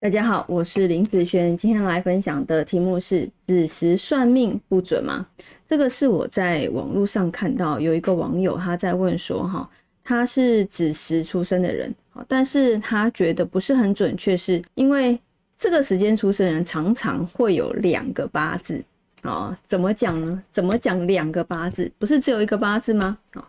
大家好，我是林子轩，今天来分享的题目是“子时算命不准吗？”这个是我在网络上看到有一个网友他在问说，哈，他是子时出生的人，但是他觉得不是很准确，是因为这个时间出生人常常会有两个八字啊？怎么讲呢？怎么讲两个八字？不是只有一个八字吗？啊，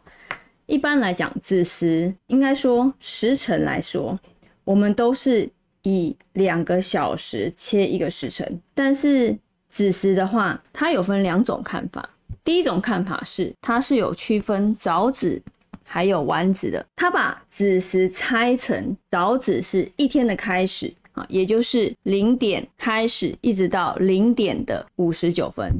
一般来讲，子时应该说时辰来说，我们都是。以两个小时切一个时辰，但是子时的话，它有分两种看法。第一种看法是，它是有区分早子还有晚子的。它把子时拆成早子是一天的开始啊，也就是零点开始一直到零点的五十九分。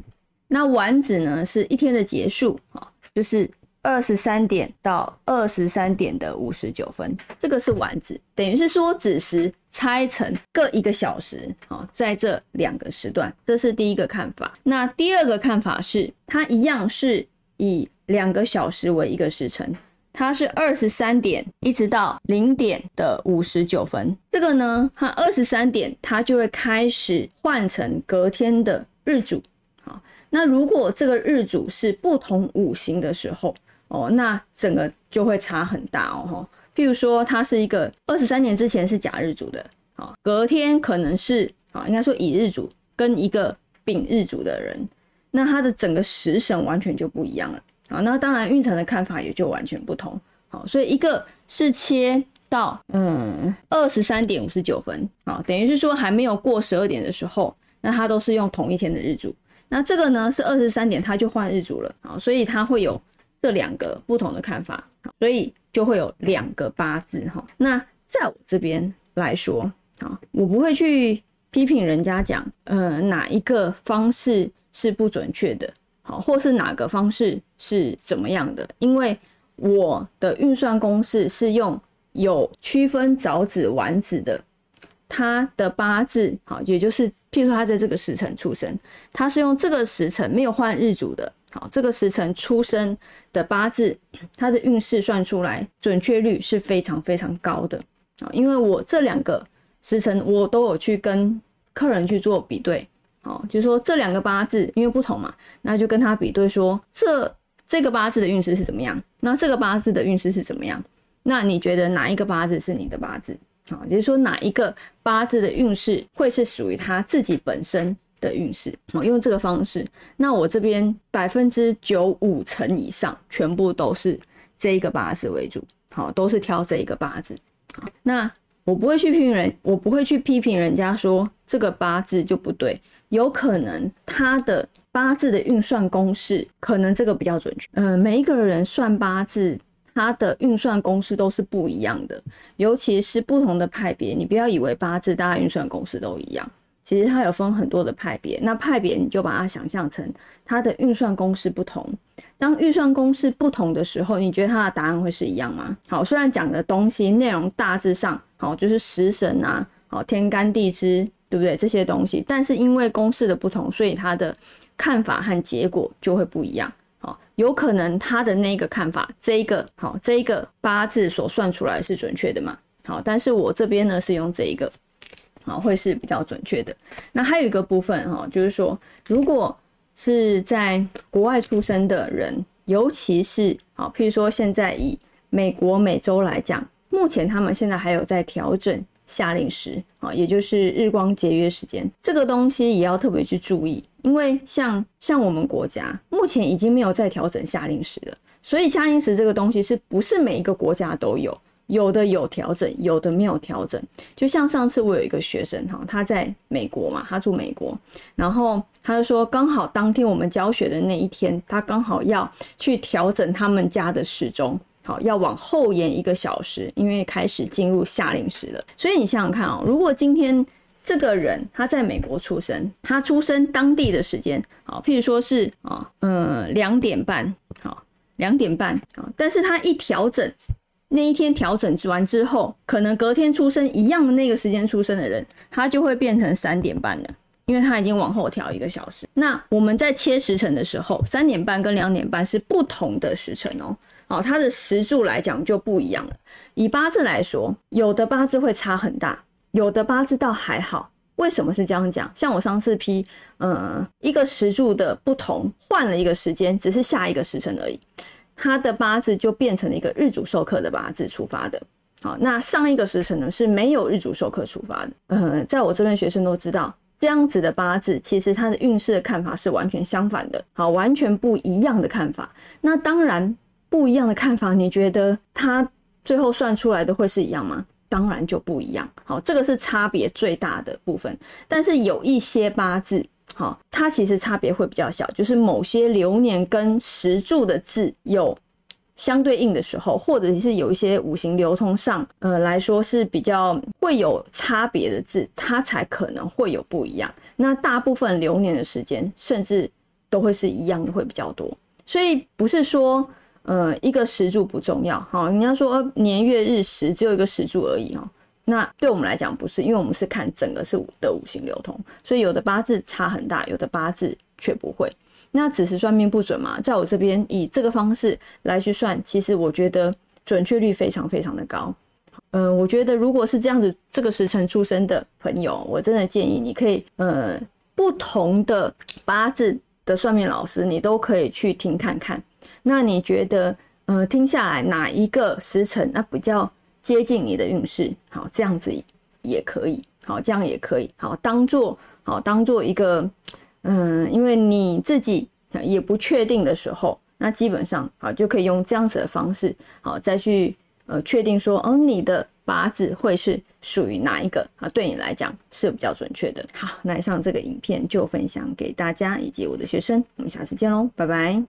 那晚子呢，是一天的结束啊，就是。二十三点到二十三点的五十九分，这个是晚子，等于是说子时拆成各一个小时，好，在这两个时段，这是第一个看法。那第二个看法是，它一样是以两个小时为一个时辰，它是二十三点一直到零点的五十九分。这个呢，它二十三点它就会开始换成隔天的日主，好，那如果这个日主是不同五行的时候。哦，那整个就会差很大哦，哈。譬如说，他是一个二十三年之前是甲日主的，好，隔天可能是啊，应该说乙日主跟一个丙日主的人，那他的整个时辰完全就不一样了，好，那当然运程的看法也就完全不同，好，所以一个是切到嗯二十三点五十九分，好，等于是说还没有过十二点的时候，那他都是用同一天的日主，那这个呢是二十三点他就换日主了，好，所以他会有。这两个不同的看法，所以就会有两个八字哈。那在我这边来说，啊，我不会去批评人家讲，呃，哪一个方式是不准确的，好，或是哪个方式是怎么样的，因为我的运算公式是用有区分早子晚子的，他的八字，好，也就是譬如说他在这个时辰出生，他是用这个时辰没有换日主的。好，这个时辰出生的八字，它的运势算出来准确率是非常非常高的啊！因为我这两个时辰我都有去跟客人去做比对，哦，就是说这两个八字因为不同嘛，那就跟他比对说这这个八字的运势是怎么样，那这个八字的运势是怎么样？那你觉得哪一个八字是你的八字？好，也就是说哪一个八字的运势会是属于他自己本身？的运势，哦，用这个方式，那我这边百分之九五成以上全部都是这一个八字为主，好，都是挑这一个八字，那我不会去批评人，我不会去批评人家说这个八字就不对，有可能他的八字的运算公式可能这个比较准确，嗯，每一个人算八字，他的运算公式都是不一样的，尤其是不同的派别，你不要以为八字大家运算公式都一样。其实它有分很多的派别，那派别你就把它想象成它的运算公式不同。当运算公式不同的时候，你觉得它的答案会是一样吗？好，虽然讲的东西内容大致上好，就是食神啊，好天干地支，对不对？这些东西，但是因为公式的不同，所以它的看法和结果就会不一样。好，有可能他的那个看法，这一个好，这一个八字所算出来是准确的嘛？好，但是我这边呢是用这一个。啊，会是比较准确的。那还有一个部分哈，就是说，如果是在国外出生的人，尤其是啊，譬如说现在以美国、美洲来讲，目前他们现在还有在调整夏令时啊，也就是日光节约时间，这个东西也要特别去注意，因为像像我们国家目前已经没有在调整夏令时了，所以夏令时这个东西是不是每一个国家都有？有的有调整，有的没有调整。就像上次我有一个学生哈，他在美国嘛，他住美国，然后他就说，刚好当天我们教学的那一天，他刚好要去调整他们家的时钟，好，要往后延一个小时，因为开始进入夏令时了。所以你想想看哦，如果今天这个人他在美国出生，他出生当地的时间，好，譬如说是啊，嗯，两点半，好，两点半，啊，但是他一调整。那一天调整完之后，可能隔天出生一样的那个时间出生的人，他就会变成三点半了，因为他已经往后调一个小时。那我们在切时辰的时候，三点半跟两点半是不同的时辰哦。哦，它的时柱来讲就不一样了。以八字来说，有的八字会差很大，有的八字倒还好。为什么是这样讲？像我上次批，呃，一个时柱的不同，换了一个时间，只是下一个时辰而已，他的八字就变成了一个日主受克的八字出发的。好，那上一个时辰呢是没有日主受克出发的。呃，在我这边学生都知道，这样子的八字其实他的运势的看法是完全相反的，好，完全不一样的看法。那当然不一样的看法，你觉得他最后算出来的会是一样吗？当然就不一样，好，这个是差别最大的部分。但是有一些八字，好，它其实差别会比较小，就是某些流年跟时柱的字有相对应的时候，或者是有一些五行流通上，呃来说是比较会有差别的字，它才可能会有不一样。那大部分流年的时间，甚至都会是一样的，会比较多。所以不是说。呃，一个时柱不重要，好，人家说年月日时只有一个时柱而已哈，那对我们来讲不是，因为我们是看整个是的五行流通，所以有的八字差很大，有的八字却不会。那只是算命不准嘛，在我这边以这个方式来去算，其实我觉得准确率非常非常的高。嗯，我觉得如果是这样子，这个时辰出生的朋友，我真的建议你可以，呃，不同的八字的算命老师，你都可以去听看看。那你觉得，呃，听下来哪一个时辰那比较接近你的运势？好，这样子也可以，好，这样也可以，好，当做好当做一个，嗯，因为你自己也不确定的时候，那基本上好就可以用这样子的方式，好再去呃确定说，哦，你的八字会是属于哪一个啊？对你来讲是比较准确的。好，那以上这个影片就分享给大家以及我的学生，我们下次见喽，拜拜。